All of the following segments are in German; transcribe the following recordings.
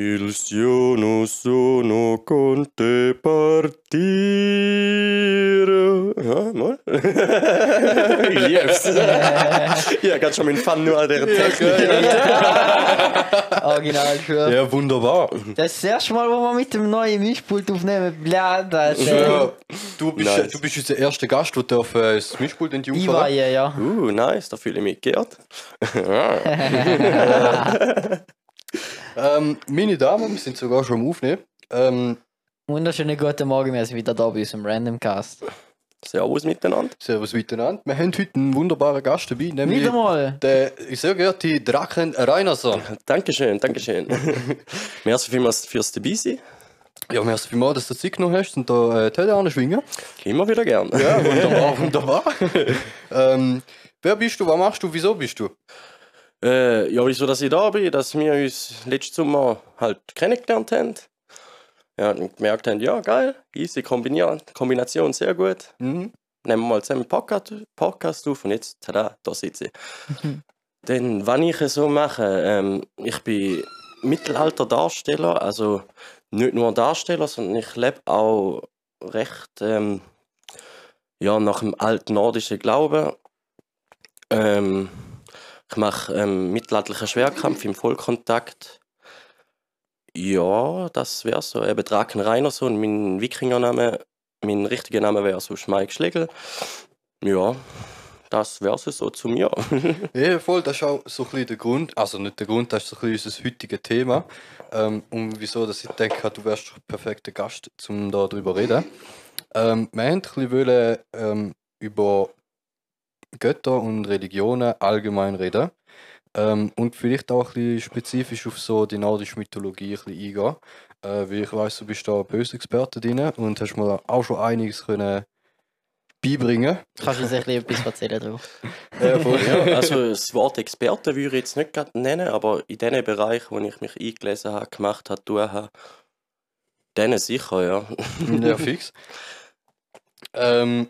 Il siono sono conte partire. Ja, mal. ich lieb's. ich habe gerade schon meinen Fun nur an der Technik. Original für. Ja, wunderbar. Das ist das erste Mal, wo wir mit dem neuen Mischpult aufnehmen. Blöd, Alter. Ja, du, bist, Nice. du bist unser erster Gast, der darf, äh, das Mischpult in die Ich war ja, ja. Uh, nice, da fühle ich mich geehrt. Ähm, Meine Damen, wir sind sogar schon am Aufnehmen. Ähm, Wunderschönen guten Morgen, wir sind wieder da bei unserem Randomcast. Servus miteinander. servus miteinander. Wir haben heute einen wunderbaren Gast dabei, nämlich Wieder mal. der sehr geehrte Drachen Reinerson. Dankeschön, Dankeschön. Merci vielmals fürs dabei sein. Ja, merci vielmals, dass du Zeit genommen hast und da äh, die Hände anschwingen. Immer wieder gern. Ja, wunderbar, wunderbar. ähm, wer bist du, was machst du, wieso bist du? Äh, ja, wieso, dass ich da bin, dass wir uns letzten Sommer halt kennengelernt haben. Ja, und gemerkt haben, ja, geil, easy Kombinier Kombination, sehr gut. Mhm. Nehmen wir mal zusammen einen Podcast, Podcast auf und jetzt, tada, da sitze ich. Dann, was ich so mache, ähm, ich bin Mittelalter-Darsteller, also nicht nur Darsteller, sondern ich lebe auch recht ähm, ja, nach dem altnordischen Glauben. Ähm, ich mache ähm, mittelalterlichen Schwerkampf im Vollkontakt. Ja, das wäre so. Eben Draken Reinerson, mein Wikingername. Mein richtiger Name wäre so Mike Schlegel. Ja, das wäre so zu mir. Ja, voll, das ist auch so ein bisschen der Grund, also nicht der Grund, das ist so ein bisschen unser heutiges Thema. Ähm, und wieso, dass ich denke, du wärst der perfekte Gast, um da drüber zu reden. Ähm, wir wollten ein bisschen ähm, über Götter und Religionen allgemein reden. Ähm, und vielleicht auch ein bisschen spezifisch auf so die nordische Mythologie ein bisschen eingehen. Äh, weil ich weiss, du bist da böse Experte drin und hast mir auch schon einiges können beibringen Kannst du uns ein bisschen etwas erzählen darüber? voll, ja, also das Wort Experte würde ich jetzt nicht gerade nennen, aber in den Bereichen, wo ich mich eingelesen habe, gemacht habe, tun habe, denen sicher, ja. Ja, fix. ähm,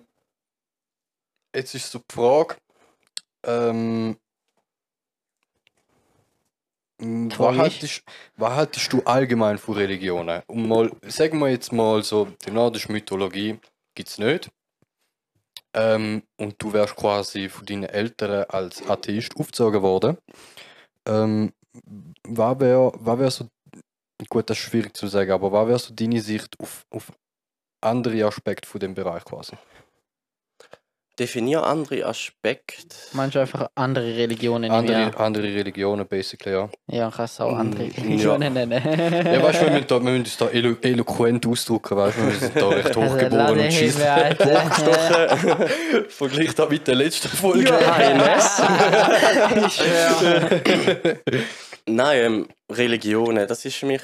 jetzt ist so die Frage, ähm, was haltest, was haltest du allgemein von Religionen? Und mal, sagen wir jetzt mal so, die nordische Mythologie gibt es nicht. Ähm, und du wärst quasi von deinen Eltern als Atheist aufgezogen worden. Ähm, was wäre was wär so Gut, das ist schwierig zu sagen, aber was wäre so deine Sicht auf, auf andere Aspekte von dem Bereich quasi? Definier andere Aspekte. Meinst du einfach andere Religionen? Andere, Andere. andere Religionen, basically, ja. Ja, kannst du auch andere Mm, Religionen nennen. Ja, weißt du, wir müssen, da, wir müssen uns da elo eloquent ausdrücken, weißt du, wir sind da recht Also, hochgeboren und schießen. Vergleich das mit der letzten Folge. Ich schwöre. Nein, ähm, Religionen, das ist für mich.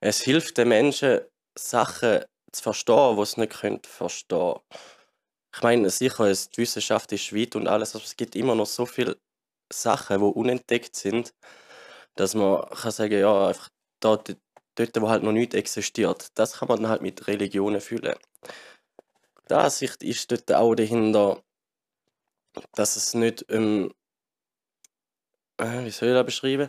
Es hilft den Menschen, Sachen zu verstehen, die sie nicht können verstehen Ich meine, sicher, es, die Wissenschaft ist weit und alles, aber es gibt immer noch so viele Sachen, die unentdeckt sind, dass man kann sagen, ja, einfach dort, dort, wo halt noch nichts existiert, das kann man dann halt mit Religionen füllen. Die Ansicht ist dort auch dahinter, dass es nicht ähm, äh, wie soll ich das beschreiben?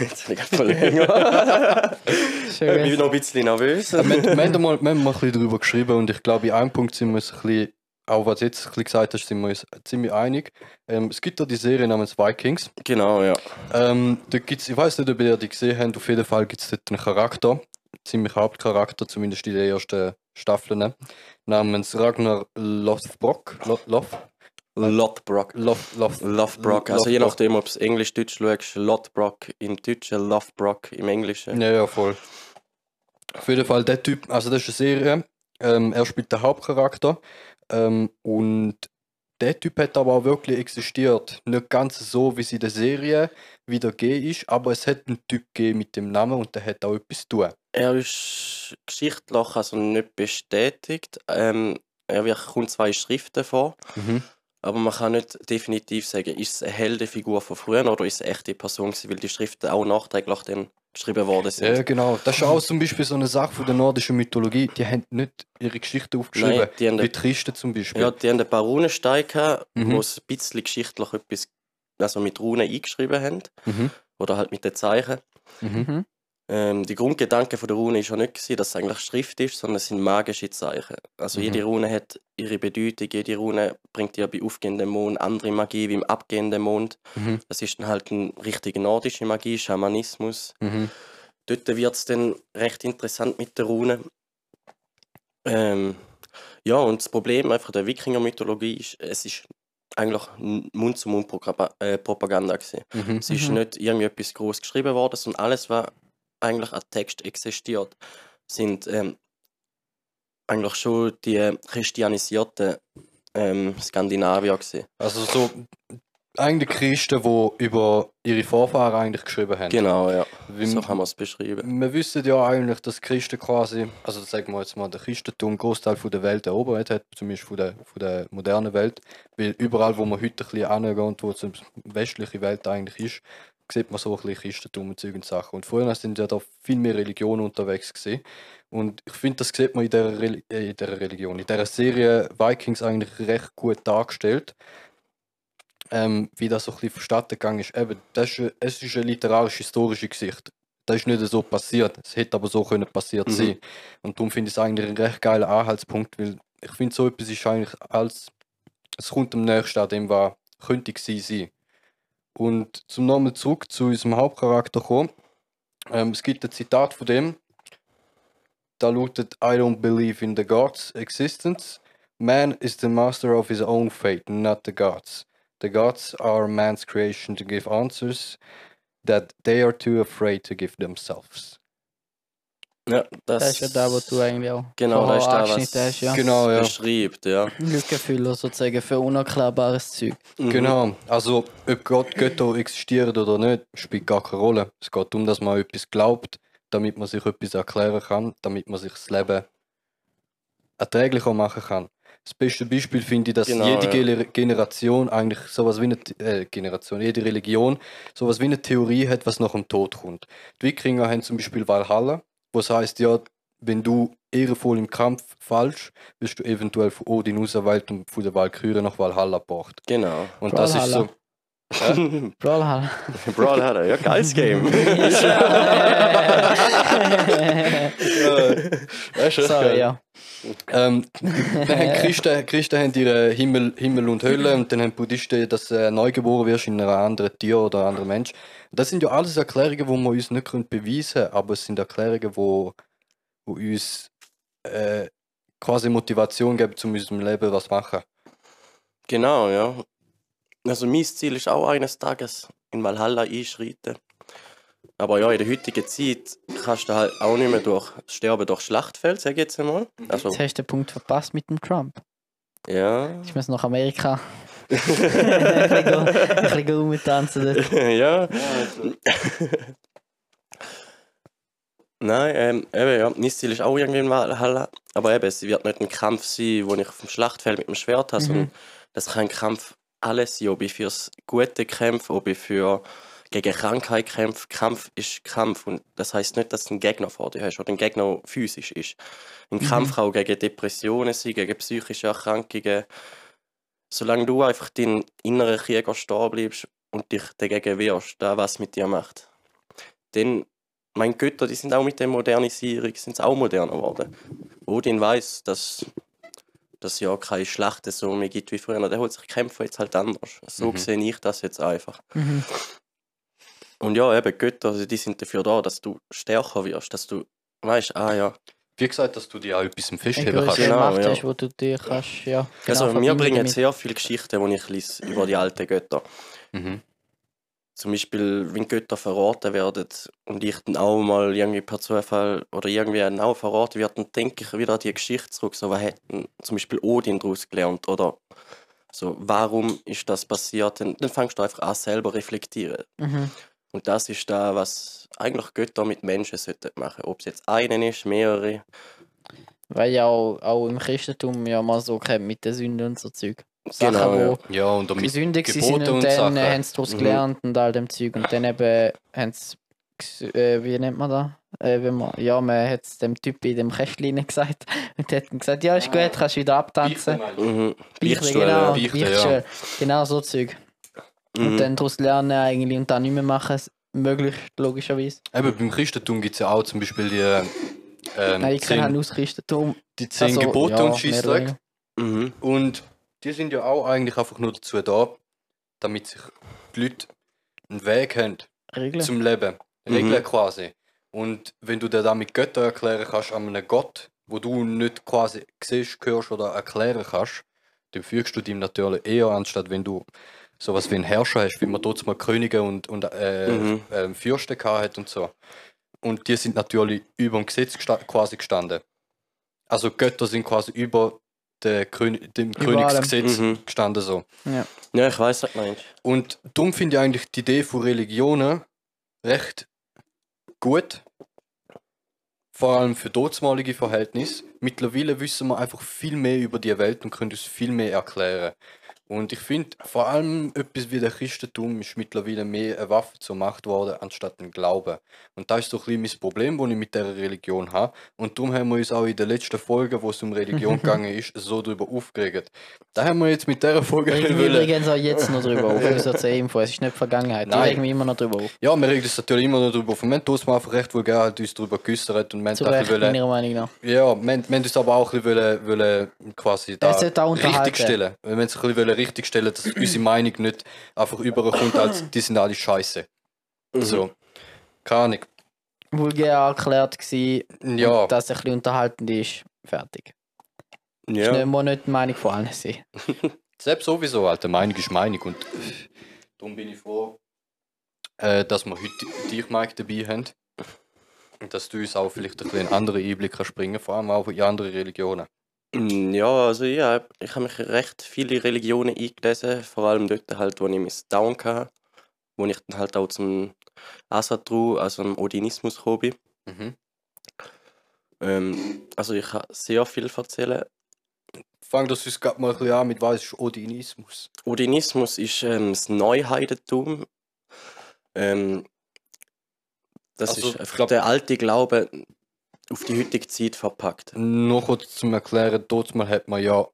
Jetzt bin ich gerade voll länger. ich bin noch ein bisschen nervös. wir, wir, haben mal, wir haben mal ein bisschen darüber geschrieben und ich glaube, in einem Punkt sind wir uns ein bisschen, auch was du jetzt ein bisschen gesagt hast, sind wir uns ziemlich einig. Ähm, es gibt da die Serie namens Vikings. Genau, ja. Ähm, da gibt's, ich weiß nicht, ob ihr die gesehen habt, auf jeden Fall gibt es dort einen Charakter, ziemlich Hauptcharakter, zumindest in den ersten Staffeln, namens Ragnar Lothbrok. Lo- Loth? Lothbrok. Loth, Loth, Lothbrok. Also je nachdem, ob du Englisch-Deutsch schaust, Lothbrok im Deutschen, Lothbrok im Englischen. Ja, ja, voll. Auf jeden Fall, der Typ, also das ist eine Serie, ähm, er spielt den Hauptcharakter ähm, und der Typ hat aber auch wirklich existiert. Nicht ganz so, wie es in der Serie wieder gegeben ist, aber es hat einen Typ gegeben mit dem Namen und der hat auch etwas zu tun. Er ist geschichtlich also nicht bestätigt. Ähm, er kommt zwei Schriften vor. Mhm. Aber man kann nicht definitiv sagen, ist es eine Heldenfigur von früher oder ist es eine echte Person gewesen, weil die Schriften auch nachträglich dann geschrieben worden sind. Ja, genau. Das ist auch zum Beispiel so eine Sache von der nordischen Mythologie. Die haben nicht ihre Geschichte aufgeschrieben. Nein, die haben- wie Tristen zum Beispiel. Ja, die haben einen paar Runensteine gehabt, Mhm. wo es ein bisschen geschichtlich etwas also mit Runen eingeschrieben haben. Mhm. Oder halt mit den Zeichen. Mhm. Ähm, die Grundgedanke von der Rune ist ja nicht, gewesen, dass es eigentlich Schrift ist, sondern es sind magische Zeichen. Also Mhm. jede Rune hat ihre Bedeutung, jede Rune bringt ja bei aufgehendem Mond andere Magie wie im abgehenden Mond. Mhm. Das ist dann halt eine richtige nordische Magie, Schamanismus. Mhm. Dort wird es dann recht interessant mit der Rune. Ähm, ja, und das Problem einfach der Wikinger-Mythologie ist, es ist eigentlich Mund-zu-Mund-Propaganda gewesen. Mhm. Es ist Mhm. nicht irgendwie etwas groß geschrieben worden, sondern alles, was eigentlich an Text existiert, sind ähm, eigentlich schon die christianisierten ähm, Skandinavier gewesen. Also so eigentlich Christen, die über ihre Vorfahren eigentlich geschrieben haben. Genau, ja. Wie- So kann man es beschreiben. Wir wissen ja eigentlich, dass Christen quasi, also sagen wir jetzt mal, der Christentum einen Großteil von der Welt erobert hat, zumindest von der, von der modernen Welt. Weil überall, wo man heute ein bisschen angehen, wo die westliche Welt eigentlich ist, sieht man so ein bisschen Christentum und und Sachen. Und vorher sind ja da viel mehr Religionen unterwegs gewesen. Und ich finde, das sieht man in dieser, äh, in dieser Religion, in dieser Serie Vikings eigentlich recht gut dargestellt. Ähm, wie das so ein bisschen vonstatten gegangen ist. Eben, das ist, es ist eine literarisch-historische Geschichte. Das ist nicht so passiert. Es hätte aber so können passiert Mhm. sein. Und darum finde ich es eigentlich ein recht geiler Anhaltspunkt, weil ich finde, so etwas ist eigentlich als. Es kommt am nächsten an dem, was könnte gewesen sein. Und zum nochmal zurück zu unserem Hauptcharakter kommen. Ähm, es gibt ein Zitat von dem. Da lautet: I don't believe in the gods' existence. Man is the master of his own fate, not the gods. The gods are man's creation to give answers that they are too afraid to give themselves. Ja, das, Das ist ja da, wo du eigentlich auch Genau, das ist da, was hast, ja. Genau, ja. beschreibt, ja. Lückenfüller sozusagen für unerklärbares Zeug. Mhm. Genau, also ob Gott, Götter existieren oder nicht, spielt gar keine Rolle. Es geht darum, dass man etwas glaubt, damit man sich etwas erklären kann, damit man sich das Leben erträglicher machen kann. Das beste Beispiel finde ich, dass Genau, jede ja. Gener- Generation eigentlich sowas wie eine äh, Generation, jede Religion sowas wie eine Theorie hat, was nach dem Tod kommt. Die Wikinger haben zum Beispiel Valhalla, was heißt ja, wenn du ehrenvoll im Kampf fallst, wirst du eventuell von Odin auserwählt und von der Valkyrie nach Valhalla gebracht. Genau. Und das ist so. Brawlhalla. Brawlhalla, ja, geiles Game. Weißt du? Sorry, ja. Ähm, dann haben Christen, Christen haben ihre Himmel, Himmel und Hölle und dann haben Buddhisten, dass du neugeboren wirst in einer anderen Tier oder einem anderen Mensch. Das sind ja alles Erklärungen, die wir uns nicht können beweisen können, aber es sind Erklärungen, die wo, wo uns äh, quasi Motivation geben, zu unserem Leben was zu machen. Genau, ja. Also mein Ziel ist auch eines Tages in Valhalla einschreiten. Aber ja, in der heutigen Zeit kannst du halt auch nicht mehr durch Sterben durch Schlachtfeld, sag ich jetzt einmal. Also, Jetzt hast du den Punkt verpasst mit dem Trump. ja. Ich muss nach Amerika. ein bisschen rumtanzen dort. ja. Nein, ähm, eben, ja, mein Ziel ist auch irgendwie in Valhalla. Aber eben, es wird nicht ein Kampf sein, wo ich auf dem Schlachtfeld mit dem Schwert habe, Mhm. sondern das kann ein Kampf alles sein, ob ich fürs Gute kämpfe, ob ich für gegen Krankheit kämpfe. Kampf ist Kampf und das heißt nicht, dass du einen Gegner vor dir hast oder ein Gegner physisch ist. Ein Kampf kann auch gegen Depressionen sein, gegen psychische Erkrankungen. Solange du einfach deinen inneren Krieger stehen bleibst und dich dagegen wehrst, da was mit dir macht. Denn meine Götter, die sind auch mit der Modernisierung sind sie auch moderner geworden. Odin weiß, dass dass ja keine Schlachten so mehr gibt wie früher. Der holt sich Kämpfe jetzt halt anders. So Mhm. sehe ich das jetzt einfach. Mhm. Und ja, eben Götter, also die sind dafür da, dass du stärker wirst, dass du weißt, ah ja. Wie gesagt, dass du dir auch etwas im Festheben Eine kannst. Genau, Macht ja. hast, wo du dir kannst, ja. also genau mir verbinden bringen damit. sehr viele Geschichten, die ich lese über die alten Götter. Mhm. Zum Beispiel, wenn Götter verraten werden und ich dann auch mal irgendwie per Zufall oder irgendwie auch verraten wird, dann denke ich wieder an die Geschichte zurück. So, was hat denn zum Beispiel Odin daraus gelernt? Oder so, warum ist das passiert? Dann, dann fängst du einfach an, selber reflektieren. Mhm. Und das ist da, was eigentlich Götter mit Menschen sollten machen. Ob es jetzt einen ist, mehrere. Weil ja auch, auch im Christentum ja mal so kennt mit den Sünden und so Zeug. Sachen, Genau, ja. wo Ja, und damit gesündigt sind Gebote und und dann Sachen. äh, haben sie daraus Mhm. gelernt und all dem Zeug. Und dann eben haben sie, äh, wie nennt man das? Äh, wenn man, ja, man hat es dem Typ in dem Kästchen gesagt und hat dann gesagt, ja, ist gut, kannst wieder abtanzen. Mhm. Beichte, Beichtstuhl, genau, ja. Beichte, Beichtstuhl. genau so Zeug. Und Mhm. dann daraus lernen eigentlich und dann nicht mehr machen, möglichst logischerweise. Eben, beim Christentum gibt es ja auch zum Beispiel die, äh, Nein, ich halt nur das Christentum. die zehn also, Gebote ja, und Scheissdreck. Mhm. Und die sind ja auch eigentlich einfach nur dazu da, damit sich die Leute einen Weg haben Regeln. zum Leben. Mhm. Regeln quasi. Und wenn du dir damit Götter erklären kannst an einem Gott, wo du nicht quasi siehst, hörst oder erklären kannst, dann fügst du dem natürlich eher, anstatt wenn du sowas wie einen Herrscher hast, wie man dort mal Könige und, und äh, Mhm. ähm, Fürsten gehabt hat und so. Und die sind natürlich über dem Gesetz gesta quasi gestanden. Also Götter sind quasi über der König, dem Über allem. Königsgesetz Mhm. gestanden so. Ja. Ja, ich weiß, was du meinst. Und darum finde ich eigentlich die Idee von Religionen recht gut. Vor allem für dortmalige Verhältnisse. Mittlerweile wissen wir einfach viel mehr über die Welt und können uns viel mehr erklären. Und ich finde, vor allem etwas wie der Christentum ist mittlerweile mehr eine Waffe zur Macht geworden, anstatt ein Glaube. Und das ist so ein bisschen mein Problem, das ich mit dieser Religion habe. Und darum haben wir uns auch in der letzten Folge, wo es um Religion gegangen ist, so darüber aufgeregt. Da haben wir jetzt mit dieser Folge Regen wir wollen- übrigens auch jetzt noch drüber auf, unser C-Info. Es ist nicht Vergangenheit. Da regen wir immer noch drüber auf. Ja, wir regen uns natürlich immer noch darüber auf. Wir haben uns mal einfach recht wohl gerne halt uns darüber geäußert und wir Zu Recht, wollen, meiner Meinung nach. ja, wir, haben- wir haben uns aber auch ein bisschen wollen, wollen quasi da richtig stellen. Wir haben uns ein bisschen wollen richtig stellen, dass unsere Meinung nicht einfach überkommt, als die sind alle scheiße. Mhm. So. Keine Ahnung. Vulgär erklärt gewesen, Ja, dass es ein bisschen unterhaltend ist. Fertig. Ja. Nicht, muss nicht die Meinung von allen sein. selbst sowieso, Alter. Meinung ist Meinung. Und darum bin ich froh, äh, dass wir heute dich, Mike, dabei haben. Und dass du uns auch vielleicht ein bisschen einen anderen Einblick kannst bringen vor allem auch in andere Religionen. Mm, Ja, also ja, ich habe mich in recht viele Religionen eingelesen, vor allem dort halt, wo ich mein Down hatte, wo ich dann halt auch zum Asatru, also dem Odinismus gekommen bin. Mhm. Ähm, also ich kann sehr viel erzählen. Fang das uns gerade mal ein bisschen an mit was ist Odinismus. Odinismus ist ähm, das Neuheidentum. Ähm, das Also, ist ich einfach glaub- der alte Glaube auf die heutige Zeit verpackt. Noch kurz zum Erklären, dort mal hat man ja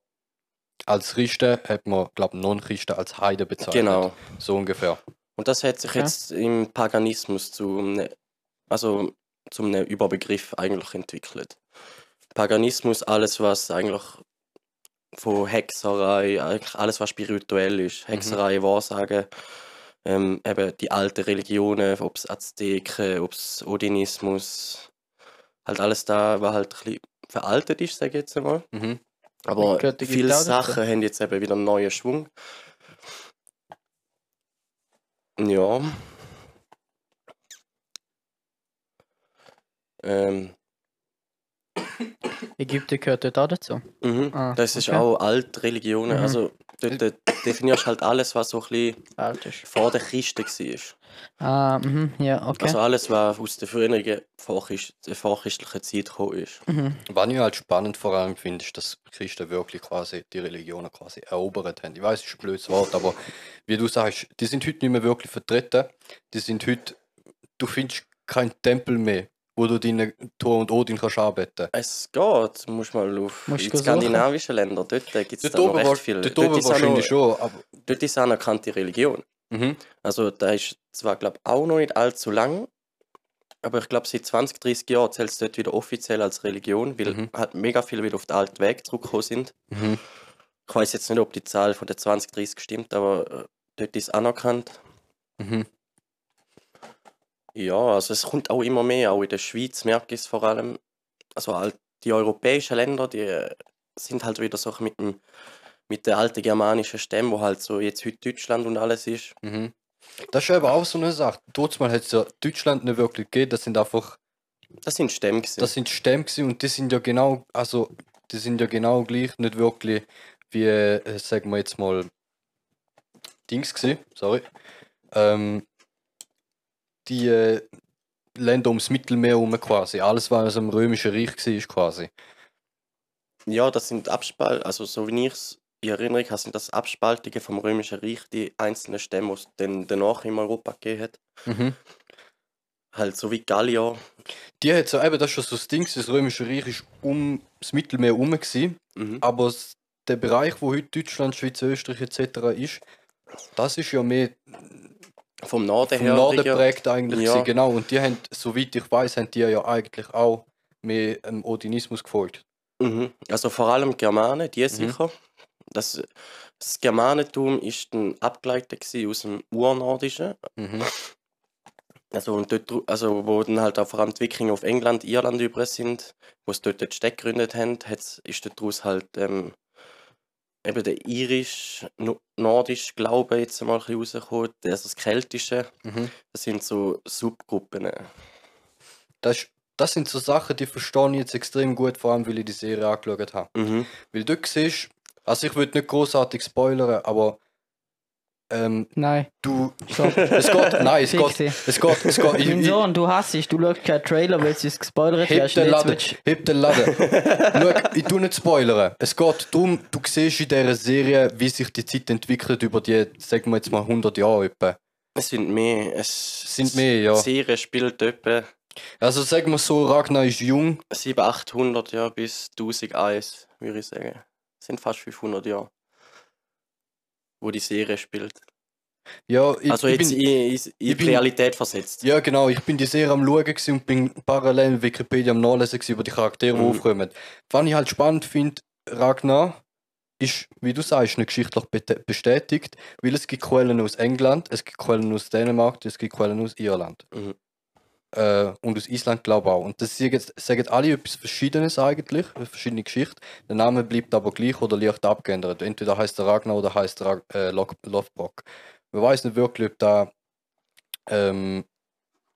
als Christen, hat man, glaube Non-Christen als Heide bezeichnet. Genau. So ungefähr. Und das hat sich Okay. jetzt im Paganismus zu einem, also zu einem Überbegriff eigentlich entwickelt. Paganismus, alles was eigentlich von Hexerei, eigentlich alles was spirituell ist, Hexerei, Wahrsagen, ähm, eben die alten Religionen, ob es Azteken, ob es Odinismus, halt alles da, was halt ein bisschen veraltet ist, sage ich jetzt einmal. Mhm. Aber viele Sachen haben jetzt eben wieder einen neuen Schwung. Ja. Ähm, Ägypten gehört dort auch dazu. mhm. Ah, das ist okay. auch Altreligionen. Mhm. Also dort definierst du halt alles, was so ein bisschen Alt ist. vor der Christen war. Ah, mhm, ja, okay. Also alles, was aus der früheren vorchrist der vorchristlichen Zeit gekommen ist. mhm. Was ich halt spannend vor allem finde, ist, dass Christen wirklich quasi die Religionen quasi erobert haben. Ich weiß, es ist ein blödes Wort, aber wie du sagst, die sind heute nicht mehr wirklich vertreten. Die sind heute, du findest keinen Tempel mehr, wo du deine Thor und Odin kannst arbeiten. Es geht, du musst mal auf Musst in du skandinavischen Ländern, dort gibt es Dort da noch oben, recht viel. dort Dort oben ist auch noch- wahrscheinlich schon, aber dort ist eine anerkannte Religion. mhm. Also da ist zwar glaube auch noch nicht allzu lang, aber ich glaube seit 20, 30 Jahren zählt es dort wieder offiziell als Religion, weil Mhm. halt mega viele wieder auf den alten Weg zurückgekommen sind. Mhm. Ich weiß jetzt nicht, ob die Zahl von der 20, 30 stimmt, aber äh, dort ist anerkannt. Mhm. Ja, also es kommt auch immer mehr, auch in der Schweiz merke ich es vor allem. Also halt die europäischen Länder, die äh, sind halt wieder so mit dem mit den alten germanischen Stämmen, wo halt so jetzt heute Deutschland und alles ist. Mhm. Das ist eben auch so eine Sache. Mal hat es ja Deutschland nicht wirklich gegeben, das sind einfach Das sind Stämme gewesen. Das sind Stämme gewesen und die sind ja genau, also die sind ja genau gleich, nicht wirklich wie, äh, sagen wir jetzt mal, Dings gewesen, sorry. Ähm, die äh, Länder ums Mittelmeer herum quasi. Alles, was im Römischen Reich war, quasi. Ja, das sind Abspal, also so wie ich es in Erinnerung habe, sind das Abspaltungen vom Römischen Reich, die einzelnen Stämme, die es dann danach in Europa gegeben hat. Mhm. Halt so wie Gallier. Die hat so, eben, das ist schon so das Ding, das Römische Reich ist um das Mittelmeer herum gewesen, Mhm. aber der Bereich, wo heute Deutschland, Schweiz, Österreich etc. ist, Das ist ja mehr Vom Norden vom her. Norden liegen- geprägt eigentlich. Ja. gewesen, Genau, und die haben, soweit ich weiß, haben die ja eigentlich auch mehr dem Odinismus gefolgt. Mhm. Also vor allem Germanen, die Mhm. sicher. Das, das Germanentum ist dann abgeleitet aus dem Urnordischen. Mhm. Also, und dort, also wo dann halt auch vor allem die Wikinger auf England, Irland über sind, wo sie dort die Städte gegründet haben, ist daraus halt ähm, eben der irisch, no, nordisch Glaube jetzt bisschen rausgekommen, also das Keltische. Mhm. Das sind so Subgruppen. Das, das sind so Sachen, die verstehe ich jetzt extrem gut, vor allem weil ich die Serie angeschaut habe. Mhm. Weil du siehst, also ich will nicht großartig spoilern, aber ähm, Nein, du. stopp. Es geht, nein, es geht, dich. es geht, es geht. Ich, Mein ich, Sohn, du hasst es, du schaust keinen Trailer, weil es uns gespoilert heb hast. den Laden, heb den Laden. Schau, ich tu nicht spoilern. Es geht darum, du siehst in dieser Serie, wie sich die Zeit entwickelt über die, sagen wir jetzt mal 100 Jahre etwa. Es sind mehr. Es Sind mehr, ja. Die Serie spielt etwa Also sagen wir so, Ragnar ist jung. 700, 800 Jahre bis 1001, würde ich sagen. Das sind fast 500 Jahre, wo die Serie spielt. Ja, ich, also ich jetzt bin, in, in, in ich die bin- Realität versetzt. Ja, genau. Ich bin die Serie am Schauen und bin parallel Wikipedia am Nachlesen über die Charaktere, die Mhm. aufkommen. Was ich halt spannend finde, Ragnar ist, wie du sagst, nicht geschichtlich bestätigt, weil es gibt Quellen aus England, es gibt Quellen aus Dänemark, es gibt Quellen aus Irland. Mhm. Äh, und aus Island glaube ich auch. Und das sagen, sagen alle etwas Verschiedenes eigentlich, eine verschiedene Geschichte. Der Name bleibt aber gleich oder leicht abgeändert. Entweder heißt er Ragnar oder heißt er äh, Lo- Lothbrok. Man weiß nicht wirklich, ob da ähm,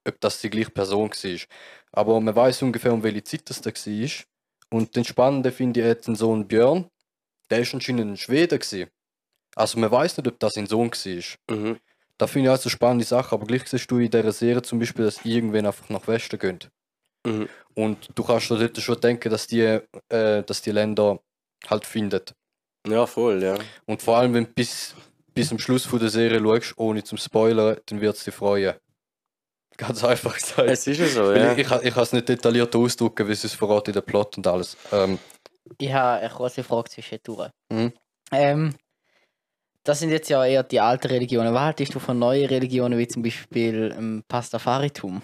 ob das die gleiche Person war. Aber man weiß ungefähr, um welche Zeit das da war. Und den Spannenden finde ich jetzt den Sohn Björn. Der ist anscheinend ein Schwede. Also man weiß nicht, ob das sein Sohn war. Mhm. Da finde ich also eine spannende Sache. Aber gleich siehst du in dieser Serie zum Beispiel, dass irgendwann einfach nach Westen gehen. Mhm. Und du kannst dir dort schon denken, dass die, äh, dass die Länder halt finden. Ja, voll, ja. Und vor allem, wenn du bis, bis zum Schluss von der Serie schaust, ohne zum Spoilern, dann wird es dich freuen. Ganz einfach gesagt. Es ist ja so, ja. Ich, ich, kann- ich kann es nicht detailliert ausdrücken, wie es verraten in der Plot und alles. Ähm, Ich habe eine große Frage zwischendurch. Mhm. Ähm, das sind jetzt ja eher die alten Religionen. Was haltest du von neuen Religionen, wie zum Beispiel ähm, Pastafaritum?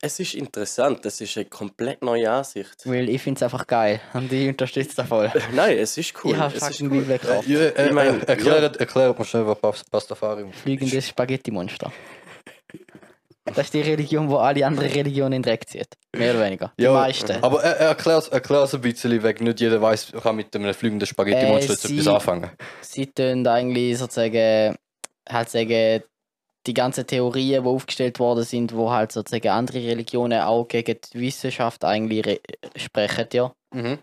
Es ist interessant, das ist eine komplett neue Ansicht. Weil ich finde es einfach geil und ich unterstütze das voll. Nein, es ist cool. ich habe es fucking cool. Bibelkraft. ja, äh, Ich mein, äh, erklärt, erklärt mir schnell, was Pas- Pastafarium Fliegendes Spaghetti-Monster. Das ist die Religion, wo alle anderen Religionen in den Dreck zieht. Mehr oder weniger. Die Ja, meisten. Aber er, er erklärt es ein bisschen weg. Nicht jeder weiß, kann mit einem fliegenden Spaghetti-Monster Äh, etwas sie- anfangen. sie tun eigentlich sozusagen halt sagen, die ganzen Theorien, die aufgestellt worden sind, wo halt sozusagen andere Religionen auch gegen die Wissenschaft eigentlich re- sprechen, ja. Mhm.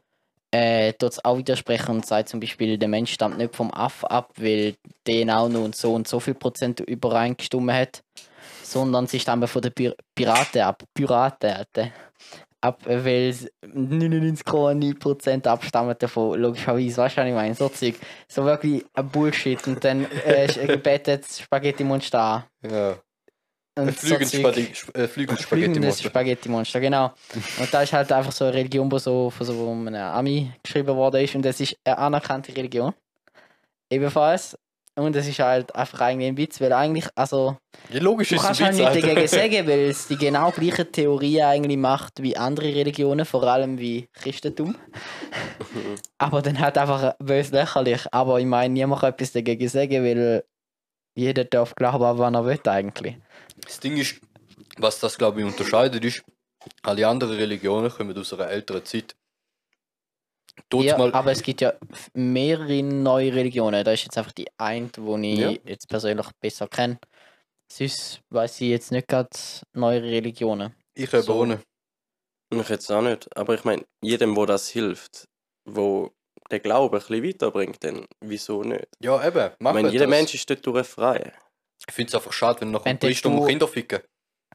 Äh, es auch widersprechen und sagt zum Beispiel, der Mensch stammt nicht vom Aff ab, weil DNA nur und so und so viel Prozent übereingestimmt hat, sondern sie stammen von den Pir Piraten ab. Piraten. Ab, weil es 99,9% abstammen davon, logischerweise, weißt du, was ich meine? So Zeug. So wirklich ein Bullshit. Und dann äh, betet das Spaghetti-Monster an. Ja. Und Ein fliegendes Zeug. Spaghetti- Sp- äh, fliegendes Fliegendes Spaghetti-Monster. Spaghetti-Monster, genau. Und da ist halt einfach so eine Religion, die so von so einem Ami geschrieben worden ist. Und das ist eine anerkannte Religion. Ebenfalls. Und es ist halt einfach eigentlich ein Witz, weil eigentlich, also, Ja, logisch du ist kannst halt Witz, nicht Alter. dagegen sagen, weil es die genau gleiche Theorie eigentlich macht wie andere Religionen, vor allem wie Christentum. Aber dann halt einfach bös lächerlich. Aber ich meine, niemand kann etwas dagegen sagen, weil jeder darf glauben, wann er will eigentlich. Das Ding ist, was das glaube ich unterscheidet, ist, alle anderen Religionen kommen aus einer älteren Zeit. Tut's Ja, mal, aber es gibt ja mehrere neue Religionen. Da ist jetzt einfach die eine, die ich Ja. jetzt persönlich besser kenne. Sonst weiß ich jetzt nicht gerade neue Religionen. ich habe so. ohne. Ich jetzt auch nicht. Aber ich meine, jedem, wo das hilft, wo der Glaube ein bisschen weiterbringt, dann wieso nicht? Ja, eben. Ich meine, jeder das. Mensch ist dort durch frei. Ich finde es einfach schade, wenn noch Wenn ein Priester du- um Kinder ficken.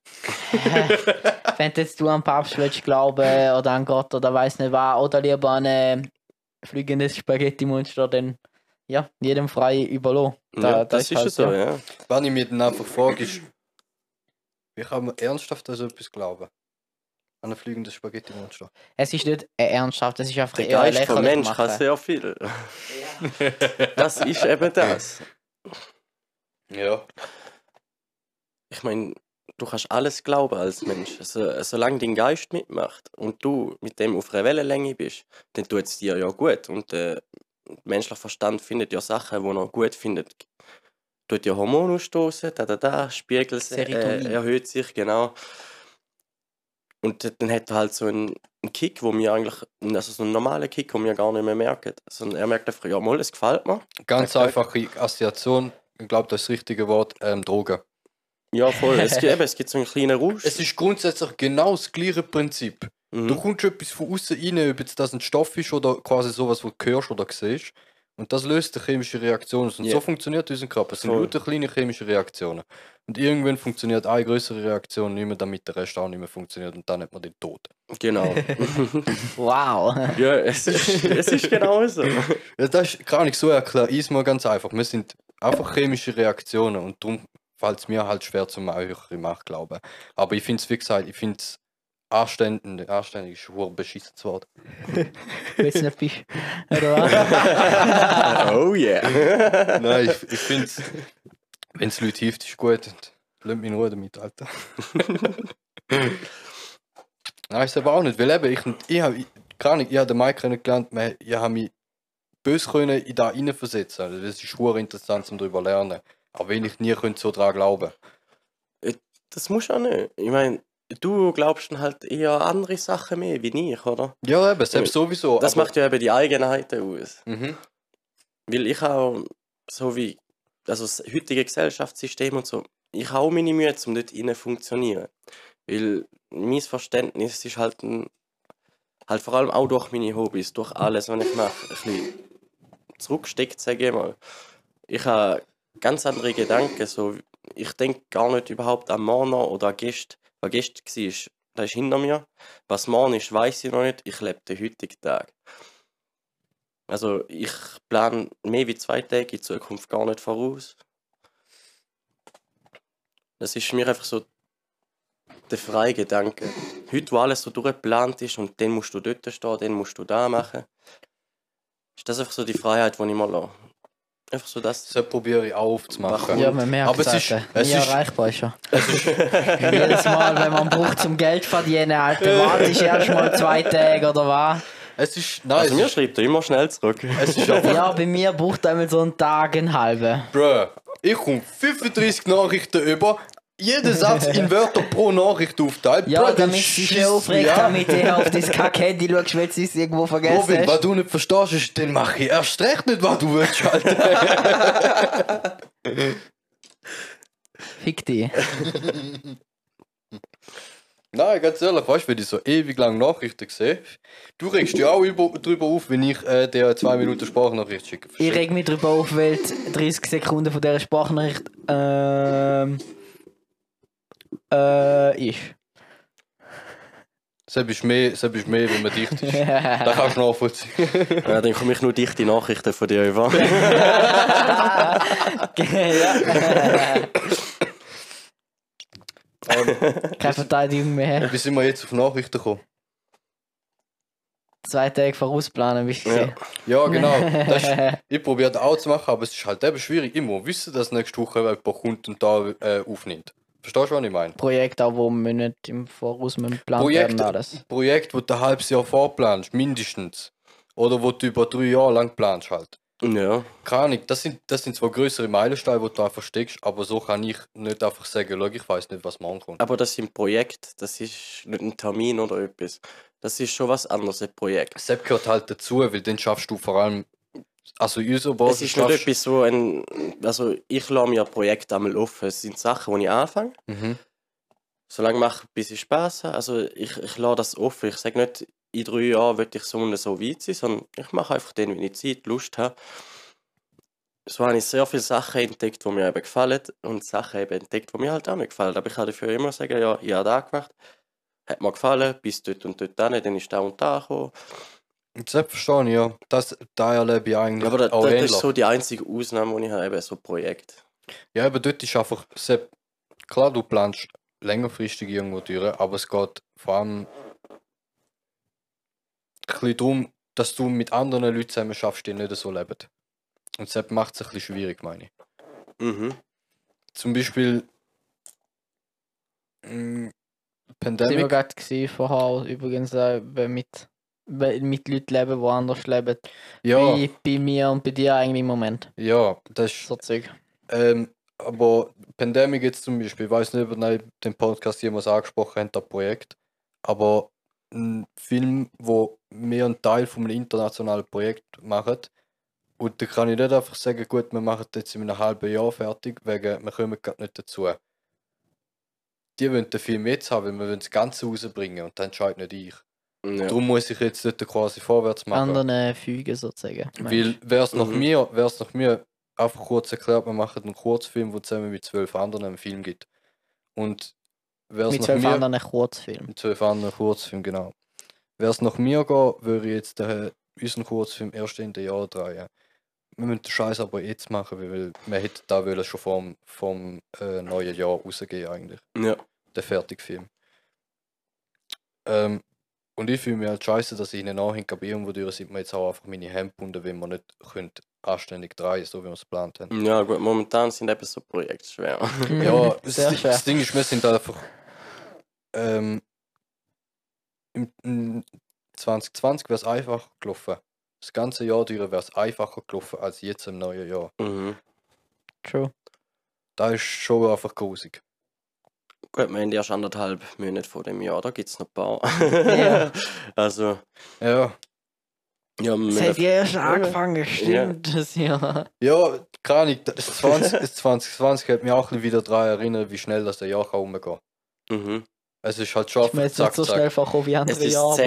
Wenn du jetzt du an Papst willst glauben oder an Gott oder weiß nicht was, oder lieber an ein fliegendes Spaghetti-Monster, dann ja, jedem frei überlassen. Da- ja, da das ist halt ja so, ja. Wenn ich mir dann einfach frage, ist, wie kann man ernsthaft an so etwas glauben? An ein fliegendes Spaghetti-Monster. Es ist nicht äh, ernsthaft, es ist einfach Der eher Geist vom Mensch kann machen. sehr viel. Das ist eben das. Ja. ich meine, du kannst alles glauben als Mensch. So, solange dein Geist mitmacht und du mit dem auf einer Wellenlänge bist, dann tut es dir ja gut. Und der menschliche Verstand findet ja Sachen, die er gut findet. Tut ja Hormone ausstoßen, da, da, da, Spiegel äh, erhöht sich, genau. Und dann hat er halt so einen, Kick, wo wir eigentlich, also so einen normalen Kick, den wir gar nicht mehr merken. Sondern er merkt einfach, ja, mal, es gefällt mir. Ganz einfache Assoziation, ich glaube, das ist das richtige Wort, ähm, Drogen. Ja, voll. Es gibt, eben, es gibt so einen kleinen Rausch. Es ist grundsätzlich genau das gleiche Prinzip. Mhm. Du kommst etwas von außen rein, ob jetzt das ein Stoff ist oder quasi sowas, was du hörst oder siehst. Und das löst eine chemische Reaktion aus. Und Ja. so funktioniert unser Körper. Es sind Voll. lauter kleine chemische Reaktionen. Und irgendwann funktioniert eine größere Reaktion nicht mehr, damit der Rest auch nicht mehr funktioniert. Und dann hat man den Tod. Genau. Wow. ja, es ist, es ist genau so. Ja, das ist gar nicht so erklärt. Ist mal ganz einfach. Wir sind einfach chemische Reaktionen. Und darum fällt es mir halt schwer zum höhere Macht glauben. Aber ich finde es, wie gesagt, ich finde es anständig. Anständig ist ein beschissenes Wort. Du nicht bist. Oder was? Oh yeah. Nein, ich, ich finde es, wenn es Leute hilft, ist gut. Und Lass mich in Ruhe damit, Alter. Nein, ist aber auch nicht, weil eben, ich, ich habe, gar nicht, ich habe den Mike kennengelernt, ich habe mich böse können in da reinversetzen. Also das ist schwer interessant, um darüber zu lernen. Aber wenn ich nie könnte so daran glauben. Das muss auch nicht. Ich meine, du glaubst dann halt eher andere Sachen mehr wie ich, oder? Ja, eben, selbst sowieso. Das macht ja eben die Eigenheiten aus. Mhm. Weil ich auch, so wie also das heutige Gesellschaftssystem und so, ich habe auch meine Mühe, um dort rein zu funktionieren. Weil mein Verständnis ist halt, ein, halt vor allem auch durch meine Hobbys, durch alles, was ich mache, ein bisschen zurücksteckt, sage ich mal. Ich habe ganz andere Gedanken. So, ich denke gar nicht überhaupt an morgen oder an gestern. Was gestern war, das ist hinter mir. Was morgen ist, weiß ich noch nicht. Ich lebe den heutigen Tag. Also ich plane mehr wie zwei Tage in Zukunft gar nicht voraus. Das ist mich einfach so der freie Gedanke. Heute, wo alles so durchgeplant ist und dann musst du dort stehen, dann musst du da machen, ist das einfach so die Freiheit, die ich mal lasse. Einfach so das. Das probiere ich auch aufzumachen. Ja, man merkt Aber es ist- Alter. es Nie ist- erreichbar ist er. Jedes Mal, wenn man braucht zum Geld verdienen, Alter, wartest erst mal zwei Tage oder was? Es ist, nein, Also mir schreibt er immer schnell zurück. es ist einfach, Ja, bei mir braucht einmal so einen Tag, einen halben. bruh, ich komme 35 Nachrichten über, jeder Satz in Wörter pro Nachricht aufteilt. Ja, das damit dich nicht aufregst, ja. damit du auf dein Kack-Handy schaust, weil du es irgendwo vergessen Robin, was du nicht verstehst, ist, dann mache ich erst recht nicht, was du willst, Alter. Fick dich. Nein, ganz ehrlich, weißt du, wenn ich so ewig lang Nachrichten sehe, du regst dich auch über, drüber auf, wenn ich äh, dir zwei Minuten Sprachnachricht schicke. Ich reg mich darüber auf, weil die 30 Sekunden von dieser Sprachnachricht ähm, äh, ist. Selbst ist mehr, selbst ist mehr, wenn man dicht ist. Da kannst du nachvollziehen. Ja, dann komme ich nur dichte Nachrichten von dir über. ja. ähm, Keine Verteidigung mehr. wie sind wir jetzt auf Nachrichten gekommen? Zwei Tage vorausplanen, bist du Ja. Ja, genau. Das ist, ich probiere das auch zu machen, aber es ist halt eben schwierig. Ich muss wissen, dass nächste Woche jemand kommt und da äh, aufnimmt. Verstehst du, was ich meine? Projekt auch, wo wir nicht im Voraus mit geplant Projekt, werden alles. Projekt, wo du ein halbes Jahr vorplanst, mindestens. Oder wo du über drei Jahre lang planst halt. ja. Keine Ahnung, das sind, das sind zwar größere Meilensteine, die du einfach steckst, aber so kann ich nicht einfach sagen, schau, ich weiß nicht, was morgen kommt. Aber das sind Projekt, das ist nicht ein Termin oder etwas. Das ist schon was anderes, ein Projekt. Sepp gehört halt dazu, weil dann schaffst du vor allem, also in unserer Es Basis ist nicht etwas so ein. Also, ich lasse mir ein Projekt einmal offen. Es sind Sachen, die ich anfange. Mhm. Solange mache ich, bis ich Spaß habe. Also, ich, ich lasse das offen. Ich sage nicht, in drei Jahren will ich so und so weit sein, sondern ich mache einfach den, wenn ich Zeit, Lust habe. So habe ich sehr viele Sachen entdeckt, die mir eben gefallen und Sachen eben entdeckt, die mir halt auch nicht gefallen. Aber ich kann dafür immer sagen, ja, ich habe das gemacht, hat mir gefallen, bis dort und dort hin, dann ist da und da gekommen. Verstehe ich, ja. Das, da erlebe ich eigentlich Aber da, auch da, das ähnlich. ist so die einzige Ausnahme, die ich habe, eben so Projekt. Ja, aber dort ist einfach, Sepp, klar, du planst längerfristig irgendwo durch, aber es geht vor allem ein bisschen darum, dass du mit anderen Leuten zusammen schaffst, die nicht so leben. Und Sepp macht es ein bisschen schwierig, meine ich. Mhm. Zum Beispiel mh, Das war Pandemic. gerade vorher übrigens mit, mit Leuten leben, die anders leben. Ja, Wie bei mir und bei dir eigentlich im Moment. ja, das ist So Zeug. Ähm, aber Pandemic jetzt zum Beispiel, ich weiß nicht, ob ihr den Podcast jemals angesprochen habt, das Projekt, aber ein Film, wo mehr einen Teil von einem internationalen Projekt machen und da kann ich nicht einfach sagen, gut, wir machen das jetzt in einem halben Jahr fertig, wegen wir kommen gerade nicht dazu. Die wollen den Film jetzt haben, weil wir wollen das Ganze rausbringen und dann entscheidet nicht ich. Ja. Darum muss ich jetzt dort quasi vorwärts machen. Anderen Fügen sozusagen. Weil wär's nach Mhm. mir, wär's nach mir einfach kurz erklärt, wir machen einen Kurzfilm, wo zusammen mit zwölf anderen einen Film gibt. Und wär's mit nach zwölf mir, anderen Kurzfilmen. mit zwölf anderen Kurzfilm, genau. Wär's nach mir gehen, würde ich jetzt den, unseren Kurzfilm erst in den Jahr drehen. Wir müssen den Scheiß aber jetzt machen, weil wir hätten da wollen schon vom, vom äh, neuen Jahr rausgehen eigentlich ja. der Fertigfilm. Ähm, und ich fühle mich halt scheiße, dass ich ihnen nachher bin und wodurch sind mir jetzt auch einfach meine Hände gebunden, wenn wir nicht können anständig drehen, so wie wir es geplant haben. Ja, gut, momentan sind eben so Projekte schwer. Ja, das, Sehr Di- schwer. das Ding ist, wir sind einfach ähm, im, im 2020 wäre es einfach gelaufen. Das ganze Jahr durch wäre es einfacher gelaufen als jetzt im neuen Jahr. mhm. True. Da ist schon einfach grusig. Gut, wir haben erst anderthalb Monate vor dem Jahr, da gibt es noch ein paar. Ja. Also, Ja, ja, hat ja erst Ja. angefangen, stimmt das ja. ja, keine Ahnung, das 20, das 2020 hat mich auch wieder daran erinnert, wie schnell das ein Jahr kann. Mhm. Es ist halt schon Ich bin einfach jetzt nicht so schnell vorkommen wie Es andere ist Jahre. das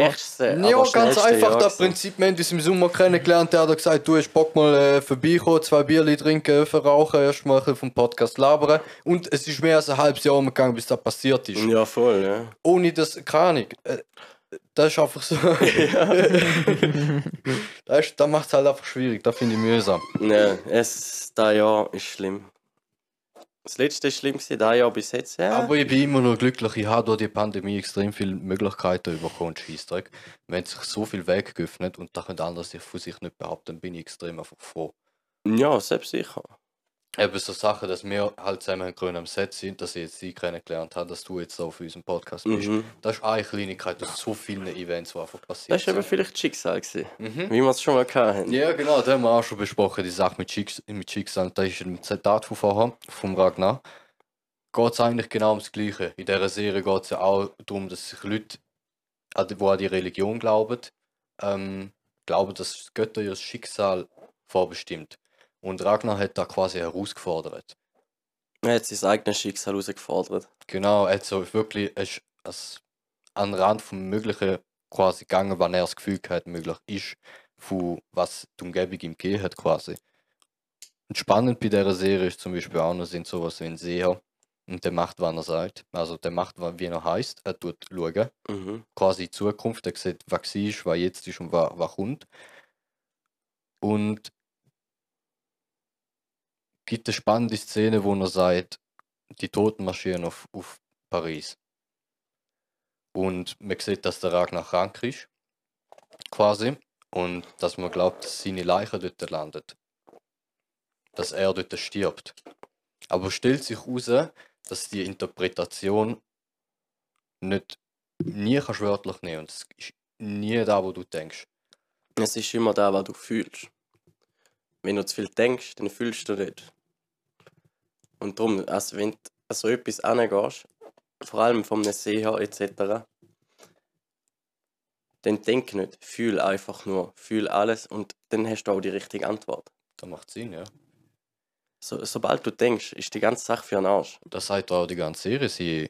Ja, ganz einfach, Jahr das gewesen. Prinzip, wir haben uns im Sommer kennengelernt, der hat gesagt, du hast Bock mal äh, vorbeikommen, zwei Bierli trinken, verrauchen, erstmal vom Podcast labern. Und es ist mehr als ein halbes Jahr umgegangen, bis das passiert ist. Ja, voll, ja. Ohne das, keine Ahnung, äh, das ist einfach so. das, ist- das macht es halt einfach schwierig, das finde ich mühsam. ja es, das Jahr ist schlimm. Das letzte war schlimm, das Jahr bis jetzt, ja. Aber ich bin immer noch glücklich, ich habe durch die Pandemie extrem viele Möglichkeiten bekommen, Scheissdreck. Wenn sich so viel Weg geöffnet und da können andere sich von sich nicht behaupten, bin ich extrem einfach froh. ja, selbst sicher. Eben so Sachen, dass wir halt zusammen grün am Set sind, dass ich jetzt sie kennengelernt habe, dass du jetzt auf unserem Podcast bist. Mhm. Das ist eine Kleinigkeit aus so vielen Events, die einfach passiert Das war eben vielleicht das Schicksal, gewesen, Mhm. wie wir es schon mal hatten. Ja, genau, da haben wir auch schon besprochen, die Sache mit, Schicks mit Schicksal. Da ist ein Zitat von vorher, vom Ragnar. Geht es eigentlich genau ums Gleiche. In dieser Serie geht es ja auch darum, dass sich Leute, die- die an die Religion glauben, ähm, glauben, dass Götter ihr Schicksal vorbestimmt. Und Ragnar hat da quasi herausgefordert. Er hat sein eigenes Schicksal herausgefordert. Genau, er hat so wirklich er ist an den Rand vom Möglichen quasi gegangen, wann er das Gefühl hat, möglich ist, von was die Umgebung ihm gegeben hat quasi. Und spannend bei dieser Serie ist zum Beispiel auch noch sind sowas wie ein Seher und der macht, wann er sagt. Also der macht, wie er heißt. Er tut schauen, Mhm. quasi in die Zukunft. Er sieht, was ist, was jetzt ist und was, was kommt. Und gibt eine spannende Szene, wo er sagt, die Toten marschieren auf, auf Paris. Und man sieht, dass der Ragnar krank ist, quasi. Und dass man glaubt, dass seine Leiche dort landet. Dass er dort stirbt. Aber stellt sich heraus, dass die Interpretation nicht nie wörtlich nehmen und es ist nie da, wo du denkst. Es ist immer da, was du fühlst. Wenn du zu viel denkst, dann fühlst du nicht. Und darum, also wenn du an so etwas angehst, vor allem vom See her etc., dann denk nicht, fühl einfach nur, fühl alles und dann hast du auch die richtige Antwort. Das macht Sinn, ja. So, sobald du denkst, ist die ganze Sache für einen Arsch. Das sagt auch die ganze Serie. Sie,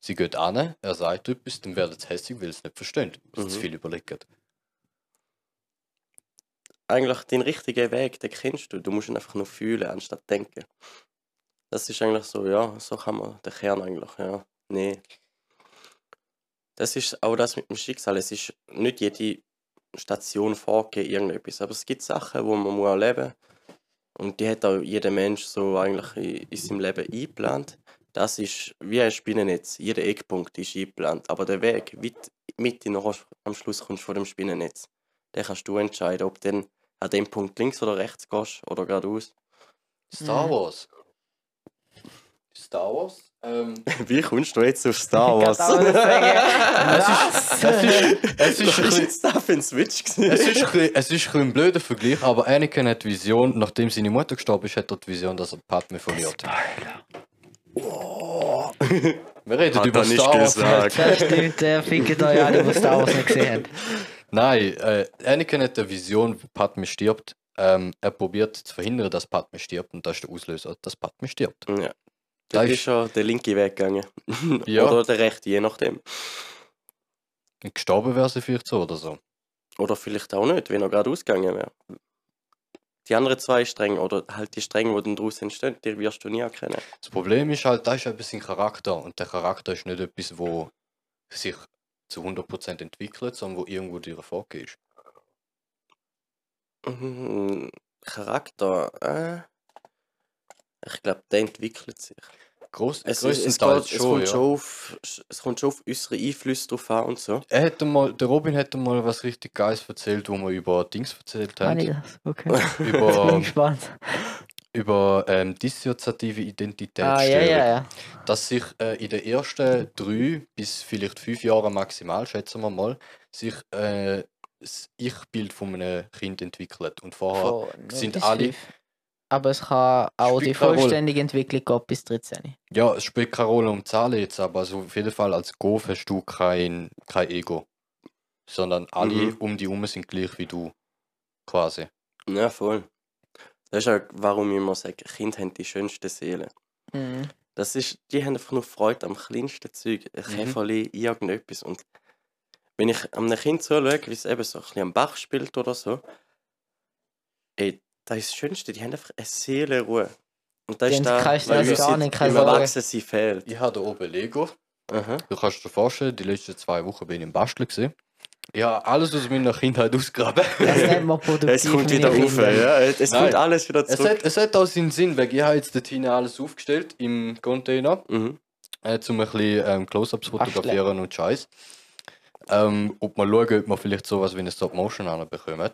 sie geht an, er sagt etwas, dann werden sie hässlich, weil sie es nicht verstehen, weil sie zu Mhm. viel überlegen. Eigentlich den richtigen Weg, den kennst du. Du musst ihn einfach nur fühlen, anstatt denken. Das ist eigentlich so, ja, so kann man den Kern eigentlich, ja. Nee. Das ist auch das mit dem Schicksal. Es ist nicht jede Station vorgegeben, irgendetwas. Aber es gibt Sachen, wo man muss erleben muss. Und die hat auch jeder Mensch so eigentlich in, in seinem Leben eingeplant. Das ist wie ein Spinnennetz. Jeder Eckpunkt ist eingeplant. Aber der Weg, wie du mit noch am Schluss kommst von dem Spinnennetz, den kannst du entscheiden, ob du dann an dem Punkt links oder rechts gehst oder geradeaus. Star Mhm. Wars. Star Wars? Ähm, Wie kommst du jetzt auf Star Wars? Es ist, es ist, es ist, ein für ein Switch? es ist, ein bisschen- es ist ein blöder Vergleich, aber Anakin hat die Vision, nachdem seine Mutter gestorben ist, hat er die Vision, dass er Padme verliert. Wir reden Hat über er nicht Star Wars. gesagt. Das stimmt, der fickt euch alle, die Star Wars nicht gesehen haben. Nein, äh, Anakin hat eine Vision, wo Padme stirbt. Ähm, er probiert zu verhindern, dass Padme stirbt und das ist der Auslöser, dass Padme stirbt. Ja. Da ist- ist schon der linke Weg gegangen. Ja. Oder der rechte, je nachdem. Gestorben wäre sie vielleicht so oder so. Oder vielleicht auch nicht, wenn er gerade ausgegangen wäre. Die anderen zwei Stränge, oder halt die Stränge, die dann daraus entstehen, die wirst du nie erkennen. Das Problem ist halt, da ist ein bisschen Charakter und der Charakter ist nicht etwas, wo sich zu 100% entwickelt, sondern wo irgendwo dir vorgeht. Ist. Mhm, Charakter, äh, ich glaube, der entwickelt sich. Groß, Es, es, es, geht, es, schon, kommt ja. schon auf, es kommt schon auf unsere Einflüsse drauf an und so. Er hätte mal, der Robin hätte mal was richtig Geiles erzählt, wo wir über Dings erzählt ich haben. das? Okay. Bin Über, gespannt. über ähm, dissoziative Identitätsstörung. Ah, ja, ja, ja. Dass sich äh, in den ersten drei bis vielleicht fünf Jahren maximal, schätzen wir mal, sich äh, das Ich-Bild von einem Kind entwickelt. Und vorher Von null sind alle-. Aber es kann auch die vollständige Entwicklung gehen bis 13. Ja, es spielt keine Rolle um Zahlen jetzt, aber also auf jeden Fall als Golf hast du kein, kein Ego. Sondern alle Mhm. um dich herum sind gleich wie du. Quasi. Ja, voll. Das ist auch, warum ich immer sage, Kinder haben die schönste Seele. Mhm. Das ist, die haben einfach nur Freude am kleinsten Zeug. Ein Mhm. Käferli, irgendetwas. Und wenn ich einem Kind zuschaue, wie es eben so ein bisschen am Bach spielt oder so, ey, das ist das Schönste, die haben einfach eine Seelenruhe. Und das Die ist da, weil uns gar nicht, keine im Sorge. Erwachsensein fehlt. Ich habe da oben Lego. Aha. Du kannst dir vorstellen, die letzten zwei Wochen bin ich im Basteln. Gewesen. Ich habe alles aus meiner Kindheit. Das produktiv. Es kommt wieder rauf, ja. Es Nein. kommt alles wieder Es zurück. hat, es hat auch seinen Sinn, weil ich habe jetzt dort hinten alles aufgestellt im Container, Mhm. äh, um ein bisschen ähm, Close-Ups fotografieren und Scheiß. Ähm, ob man schauen, ob man vielleicht sowas wie eine Stop-Motion anbekommen.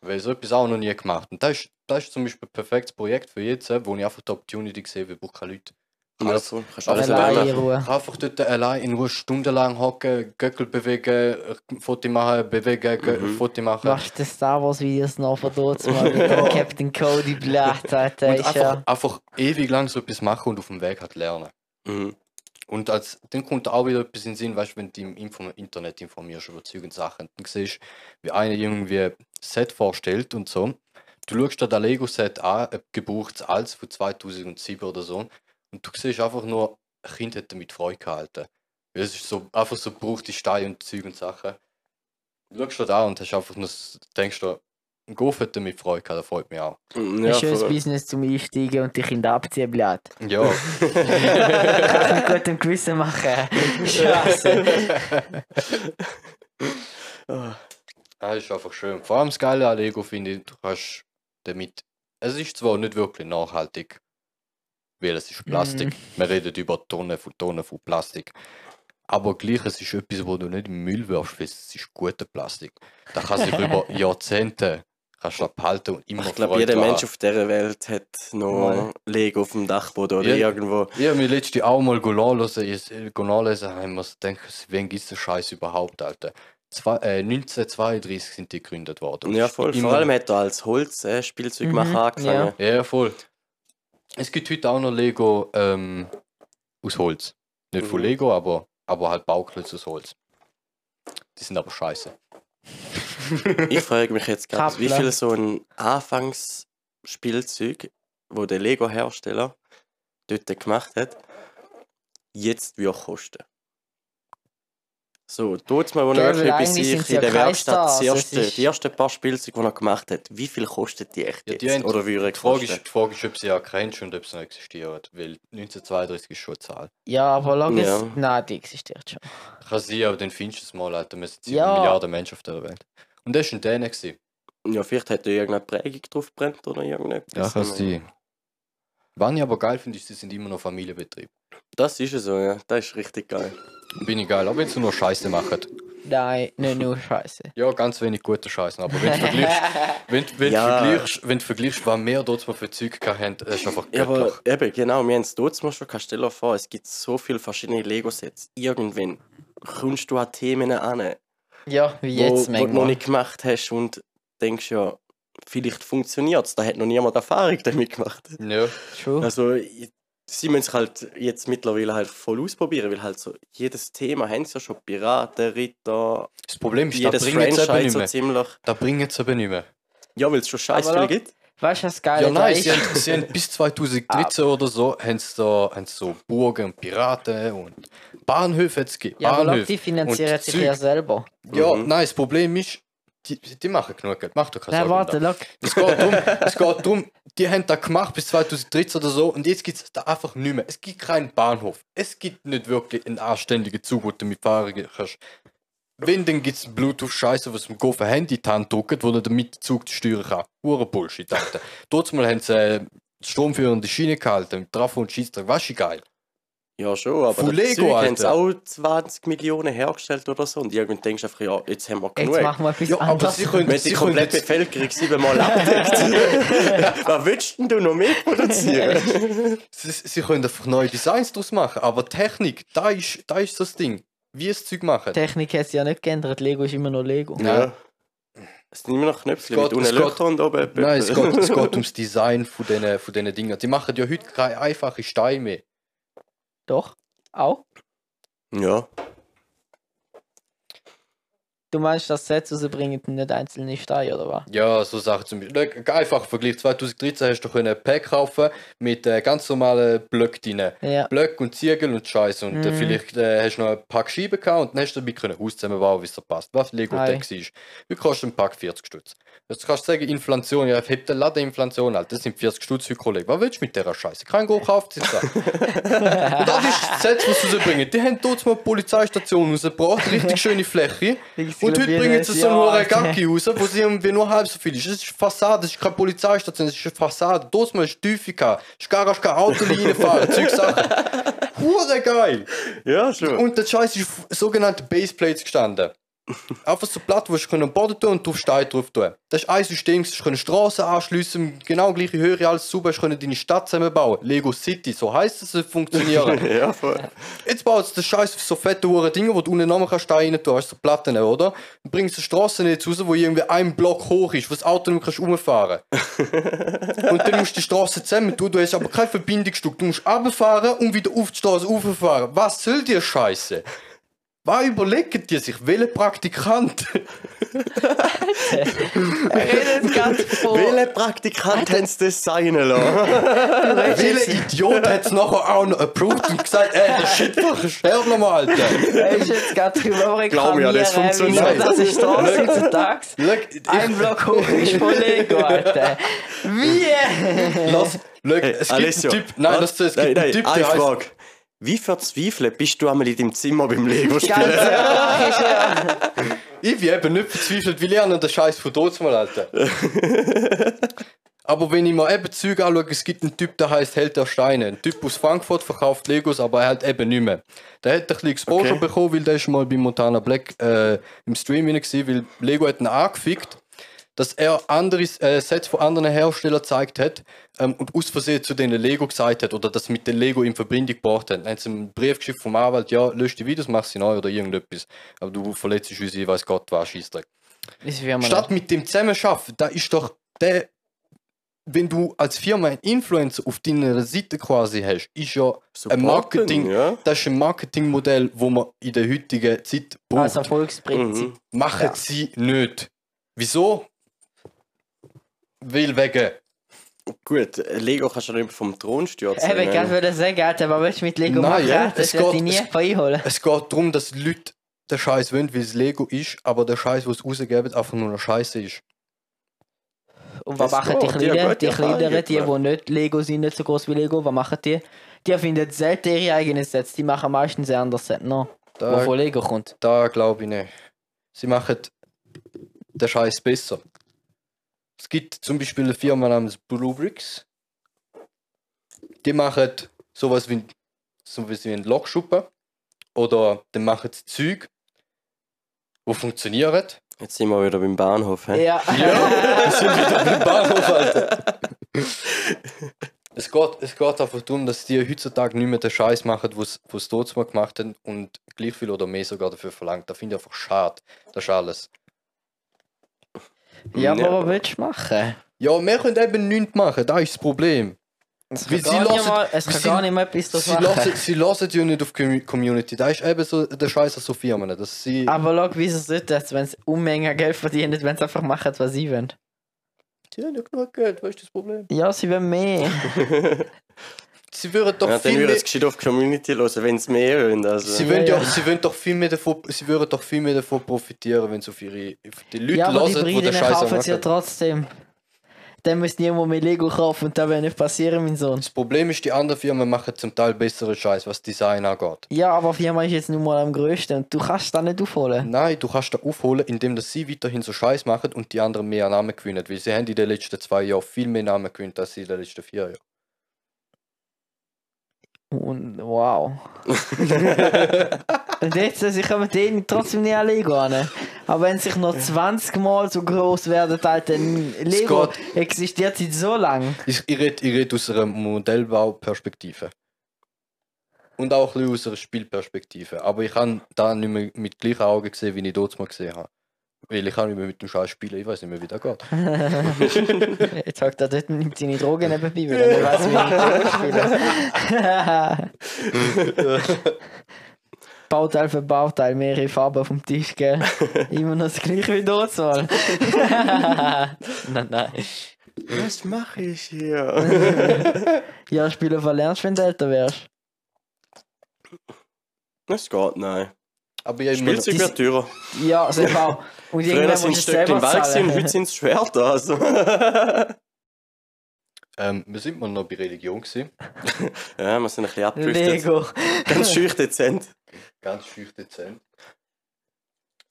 Weil so etwas auch noch nie gemacht. Und das ist, das ist zum Beispiel ein perfektes Projekt für jetzt, wo ich einfach die Opportunity sehe, wir brauchen keine Leute. Voll. Kannst alles Allein alleine in machen. Ruhe. Einfach dort allein in Ruhe stundenlang hocken, Göckel bewegen, Foto machen, bewegen, Mhm. Foto machen. Machst du Star Wars Videos noch von dort mal mit dem Captain Cody Blatt, Alter, Und einfach, ja... einfach ewig lang so etwas machen und auf dem Weg halt lernen. Mhm. Und als, dann kommt auch wieder etwas in den Sinn, weißt du, wenn du im Info Internet informierst über Zeug und Sachen, dann siehst wie einer irgendwie ein Set vorstellt und so. Du schaust dir das Lego-Set an, ein gebrauchtes Alts von 2007 oder so, und du siehst einfach nur, ein Kind hat damit Freude gehalten. Weil Es ist so, einfach so gebrauchte Steine und Zeug und Sachen. Du schaust dir das an und hast einfach nur, denkst du, Golf hat damit Freude gehabt, das freut mich auch. Ein Ja, schönes voll. Business zum Einsteigen und die Kinder abziehen, Blatt. Ja, Kann ich gut im Gewissen machen. Scheiße. Ah, das ist einfach schön. Vor allem das Geile an Lego finde ich, du kannst damit. Es ist zwar nicht wirklich nachhaltig, weil es ist Plastik. Wir reden über Tonnen von Tonnen von Plastik. Aber gleich, es ist etwas, wo du nicht im Müll wirfst, weil es ist guter Plastik. Da kann sich über Jahrzehnte kannst du behalten und immer Ich glaube, jeder Mensch auf dieser Welt hat noch Mal. Lego auf dem Dachboden oder Ja. irgendwo. Ich habe mir letztens auch mal nachlesen, ich äh, nachlesen, habe ich mir so gedacht, wen gibt es den Scheiß überhaupt, Alter? Zwei, äh, 1932 sind die gegründet worden. Ja, voll. Immer- Vor allem hat er als Holzspielzeugmacher äh, Mhm, angefangen. Ja, voll. Es gibt heute auch noch Lego ähm, aus Holz. Nicht von Mhm. Lego, aber, aber halt Bauklötze aus Holz. Die sind aber scheiße. Ich frage mich jetzt gerade, wie viel so ein Anfangsspielzeug, wo der Lego-Hersteller dort gemacht hat, jetzt wird kosten. So, tut mal, wo er sich sie in der Werkstatt das erste, ist- die ersten paar Spielzeuge, die er gemacht hat, wie viel kostet die echt Ja, jetzt? die Oder würde Die Frage, ist, die Frage ist, ob sie ja kennst und ob sie noch existieren. Weil 1932 ist schon eine Zahl. Ja, aber es. Ja. Nein, die existiert schon. Kann sein, aber dann findest du es mal, Alter. Wir sind Ja. Milliarden Menschen auf der Welt. Und das war ein Däne. Ja, vielleicht hat er irgendeine Prägung drauf brennt oder irgendetwas. Ja, kann sein. Was ich aber geil finde, ist, sie sind immer noch Familienbetrieb. Das ist es so, ja. Das ist richtig geil. Bin ich geil, auch wenn sie nur Scheiße machen. Nein, nicht nur Scheiße. Ja, ganz wenig guter Scheiß. Aber wenn du vergleichst, wenn, wenn Ja. du vergleichst, wenn du vergleichst, was wir dort mal für Zeug haben, ist einfach Ja, aber göttlich. eben, genau, wir haben es dort mal schon, kannst du dir dir vor, es gibt so viele verschiedene Lego-Sets. Irgendwann kommst du an Themen an, Ja, wie wo, jetzt wo du noch manchmal. nicht gemacht hast und denkst ja, vielleicht funktioniert es, da hat noch niemand Erfahrung damit gemacht. Ja. True. Also, sie müssen sich halt jetzt mittlerweile halt voll ausprobieren, weil halt so jedes Thema haben sie ja schon Piraten, Ritter, Das Problem ist, da jedes bringen sie eben Franchise nicht so mehr. ziemlich. Da bringen sie eben nicht mehr. Ja, weil es schon scheiß Aber viel schau, gibt. Weißt du, was geil Ja, nein, ist? sie haben, sie haben bis 2013 oder so, haben sie, da, haben sie so Burgen und Piraten und Bahnhöfe jetzt gegeben. Ja, aber Bahnhöfe. die finanzieren sich ja selber. Ja, Mhm. nein, das Problem ist, die, die machen genug Geld. Mach doch keine Nein, Sorgen. warte, schau. Es geht darum, es geht darum, die haben das gemacht bis 2013 oder so und jetzt gibt es da einfach nicht mehr. Es gibt keinen Bahnhof. Es gibt nicht wirklich einen anständigen Zug, wo du damit fahren kannst. Wenn, dann gibt es Bluetooth-Scheiße, was dem Go für Handy in die Hand drückt, wo er damit den Zug steuern kann. Hure Bullshit, Alter. Dort mal haben sie äh, stromführende Schiene gehalten, mit Trafo und Scheissdreck. Was ist geil? Ja, schon, aber das Lego, haben sie auch 20 Millionen hergestellt oder so. Und irgendwann denkst du einfach, ja, jetzt haben wir Jetzt genug. machen wir etwas Ja, aber anderes. sie können, Wenn die sie können komplette jetzt, Bevölkerung siebenmal abdeckt. Was willst denn du noch mehr produzieren? sie, sie können einfach neue Designs daraus machen, aber Technik, da ist, da ist das Ding. Wie es Zeug machen. Technik hat sich ja nicht geändert. Lego ist immer noch Lego. ja. Es sind immer noch Knöpfe Es mit geht- unten Löchern und oben. Nein, es geht, es geht ums Design von diesen, von diesen Dingen. Die machen ja heute keine einfache Steine mehr. Doch. Auch. Ja. Du meinst, dass Sets rausbringen und nicht einzelne Steine, oder was? Ja, so Sachen zum Beispiel. Einfach Vergleich. 2013 hast du können ein Pack kaufen mit äh, ganz normalen Blöcken drin. Ja. Blöcke und Ziegel und Scheiß. Und äh, Mhm. vielleicht äh, hast du noch ein Pack Scheiben gehabt und dann hast du dabei können Haus zusammenbauen, wie es dir passt. Was Lego. Tech ist. Wie kostet ein Pack 40 Stutz? Jetzt kannst du sagen, Inflation, ja, hebt der Laden Inflation, Alter. Das sind 40 Stutz für Kollegen. Was willst du mit dieser Scheiße? Kein Go kauft sie da. und das ist das Set, was sie rausbringen. Die haben dort mal die Polizeistation rausgebracht, richtig schöne Fläche. Und heute bringen sie so Ja, einen Gacki raus, wo sie irgendwie nur halb so viel ist. Das ist Fassade, das ist keine Polizeistation, das ist eine Fassade. Dort mal ist Tiefe gehabt. Ich kann kein Auto reinfahren, Zeug Sachen. Hure geil! Ja, schon. Und der Scheiß ist auf sogenannte Baseplates gestanden. Einfach so platt, wo ich am Boden tun und auf Stein drauf tun. Das ist ein System, du können Straßen anschliessen, genau gleiche Höhe, alles super, ich können deine Stadt zusammenbauen. Lego City, so heisst es, soll funktionieren. ja, voll. Jetzt baut es den Scheiß auf so fette hure Dinge, wo du unten nochmal kannst Steine rein tun, hast so Platten, oder? Und bringst eine Straßennetz raus, wo irgendwie ein Block hoch ist, wo das Auto nicht mehr kannst rumfahren Und dann musst du die Straße zusammen tun, du hast aber kein Verbindungsstück. Du musst runterfahren und wieder auf die Straße rauffahren. Was soll dir Scheiße? Was überlegen die sich? Welcher Praktikant? redet ganz vor. Welcher Praktikant haben sie designen lassen? Welcher Idiot hat es nachher auch noch approved und gesagt, ey, der Shit sterb nochmal, Alter. Er ist jetzt gerade drüber Glaub mir, das funktioniert. wieso Das ist da heutzutage. Ein Block hoch ist von Lego, Alter. Wie? Lass, look, Hey, es Alessio, gibt einen Typ, nein, zu, es gibt nein, einen Typ, der heißt. Wie verzweifelt bist du einmal in deinem Zimmer beim Lego Ganz spielen? ehrlich, ist ja. ich bin eben nicht verzweifelt, weil ich lerne den Scheiß von dort mal, Alter. aber wenn ich mir eben Züge anschaue, es gibt einen Typ, der heißt Held der Steine. Ein Typ aus Frankfurt verkauft Legos, aber er hat eben nicht mehr. Der hat ein bisschen Exposure Okay. bekommen, weil der ist mal bei Montana Black äh, im Stream gewesen, weil Lego hat ihn angefickt, dass er andere äh, Sets von anderen Herstellern gezeigt hat ähm, und aus Versehen zu denen Lego gesagt hat oder das mit den Lego in Verbindung gebracht hat. Dann haben sie einen Brief geschickt vom Anwalt, ja, lösch die Videos, mach sie neu oder irgendetwas. Aber du verletzt uns, ich weiß Gott, was man Statt mit dem zusammenarbeiten, da ist doch der, wenn du als Firma einen Influencer auf deiner Seite quasi hast, ist ja ein Supporten, Marketing, ja. das ist ein Marketingmodell, wo man in der heutigen Zeit braucht. als Erfolgsprinzip. Mhm. Machen Ja. sie nicht. Wieso? Weil wegen. Gut, Lego kannst du nicht vom Thron stürzen. Eben, ich ne? würde sagen, Alter, was willst du mit Lego Nein, machen? ja, Das wird dich nie es- einholen. Es geht darum, dass die Leute den Scheiß wollen, wie es Lego ist, aber der Scheiß, den sie rausgeben, einfach nur eine Scheiße ist. Und was Das machen die Kleinen, gute die Kleineren, die, die nicht Lego sind, nicht so groß wie Lego, was machen die? Die finden selten ihre eigenen Sets, die machen meistens ein anderes Set noch, wo Da, von Lego kommt. da glaube ich nicht. Sie machen den Scheiß besser. Es gibt zum Beispiel eine Firma namens Blue Bricks. Die machen sowas wie, sowas wie ein Lokschuppen. Oder dann machen Zeug, die funktionieren. Jetzt sind wir wieder beim Bahnhof. He? Ja. Wir sind wieder beim Bahnhof, Alter. Es geht, es geht einfach darum, dass die heutzutage nicht mehr den Scheiß machen, was sie dort mal gemacht haben und gleich viel oder mehr sogar dafür verlangt. Das finde ich einfach schade. Das ist alles. Ja, aber Ja. was willst du machen? Ja, wir können eben nichts machen, das ist das Problem. Es Weil kann, sie gar, nicht lassen- mal, es kann sie- gar nicht mehr etwas das Sie machen. lassen, sie lassen ja nicht auf Community. Das ist eben so der Scheiß an so Firmen. Dass sie, Aber schau, wie es nicht, als wenn sie Unmengen Geld verdienen, wenn sie einfach machen, was sie wollen. sie haben ja genug Geld, was ist das Problem? Ja, sie wollen mehr. Sie würden doch ja, dann viel würde mehr... gescheit auf die Community hören, wenn sie mehr wollen. Also. Sie, Ja, wollen ja, ja. sie, wollen doch viel mehr davon, sie würden doch viel mehr davon profitieren, wenn sie auf ihre auf die Leute ja, aber die hören, die den Brüder Scheiß kaufen sie ja machen. trotzdem. Dann muss niemand mehr Lego kaufen und das wird nicht passieren, mein Sohn. Das Problem ist, die anderen Firmen machen zum Teil besseren Scheiß, was Design angeht. Ja, aber Firma ist jetzt nun mal am größten und du kannst das nicht aufholen. Nein, du kannst da aufholen, indem dass sie weiterhin so Scheiß machen und die anderen mehr Namen gewinnen. Weil sie haben in den letzten zwei Jahren viel mehr Namen gewinnt als sie in den letzten vier Jahren. Und wow. und jetzt, also ich komme denen trotzdem nicht an Lego an. Aber wenn sich noch 20 Mal so groß werden, Alter, Lego existiert seit so lang. Ich, ich rede ich red aus einer Modellbauperspektive. Und auch ein bisschen aus einer Spielperspektive. Aber ich habe da nicht mehr mit gleichen Augen gesehen, wie ich dort mal gesehen habe. Weil ich kann nicht mehr mit dem Scheiß spielen, ich weiß nicht mehr, wie das geht. Jetzt sagt er dort nimmt seine Drogen nebenbei, weil er nicht weiß, wie er spielen Bauteil für Bauteil, mehrere Farben dem Tisch, gell? Immer noch das gleiche wie dort mal. nein, nein. Was mache ich hier? Ja, Spiele verlernst, wenn du älter wärst. Es geht, nein. Aber ich noch- Spielzeug wird teurer. Ja, selber auch. Und Früher irgendwann sind im Wald und heute sind es Schwerter. Also. ähm, wir sind mal noch bei Religion gewesen. ja, wir sind ein bisschen abgedriftet. Lego. Ganz schüch dezent. Ganz schüch dezent.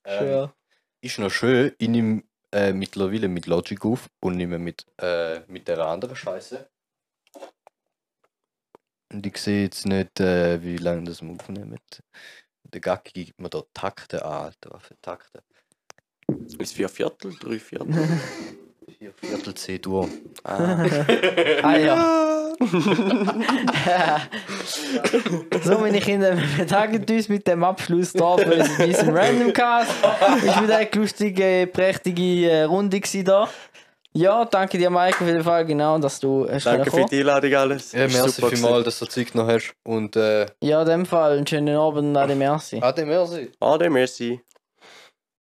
Ähm, Sure. Ist noch schön, ich nehme äh, mittlerweile mit Logic auf und nehme mit, äh, mit der anderen Scheiße. Und ich sehe jetzt nicht, äh, wie lange das wir aufnehmen. Der Gacki gibt mir da Takte an, Alter. Was für Takte? Ist vier Viertel, drei Viertel. Vier Viertel C-Dur. Ah. Ah ja. so, meine Kinder, wir bedanken uns mit dem Abschluss da für diesen Random Cast. Ist wieder eine lustige, prächtige äh, Runde da. Ja, danke dir, Mike, auf jeden Fall, genau, dass du hast Danke für die Einladung alles. Ja, merci vielmals, dass du Zeit noch hast. Und äh, Ja, in dem Fall, einen schönen Abend, Ade, merci. ade, merci. Ade, merci.